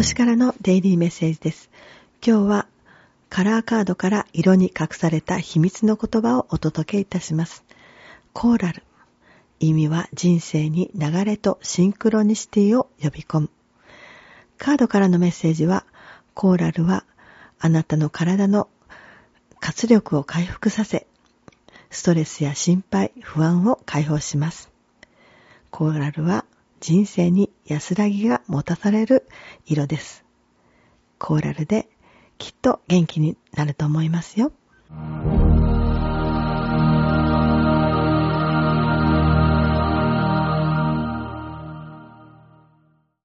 星からのデイリーメッセージです。今日はカラーカードから色に隠された秘密の言葉をお届けいたします。コーラル。意味は人生に流れとシンクロニシティを呼び込む。カードからのメッセージは、コーラルはあなたの体の活力を回復させ、ストレスや心配、不安を解放します。コーラルは人生に安らぎが持たされる色です。コーラルできっと元気になると思いますよ。